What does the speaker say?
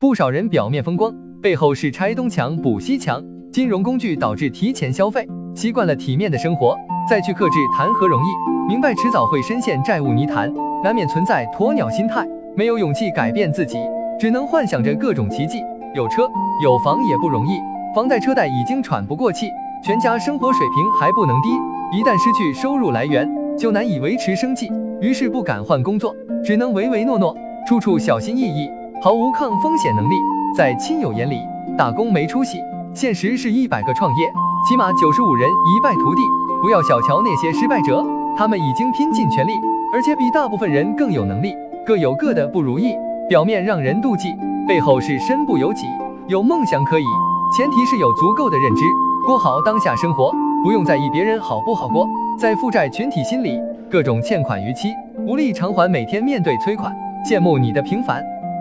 不少人表面风光，背后是拆东墙补西墙。金融工具导致提前消费，习惯了体面的生活，再去克制谈何容易？明白迟早会深陷债务泥潭，难免存在鸵鸟心态，没有勇气改变自己，只能幻想着各种奇迹。有车有房也不容易，房贷车贷已经喘不过气，全家生活水平还不能低，一旦失去收入来源，就难以维持生计，于是不敢换工作，只能唯唯诺诺，处处小心翼翼。毫无抗风险能力，在亲友眼里打工没出息，现实是一百个创业，起码九十五人一败涂地。不要小瞧那些失败者，他们已经拼尽全力，而且比大部分人更有能力。各有各的不如意，表面让人妒忌，背后是身不由己。有梦想可以，前提是有足够的认知，过好当下生活，不用在意别人好不好过。在负债群体心里，各种欠款逾期，无力偿还，每天面对催款，羡慕你的平凡。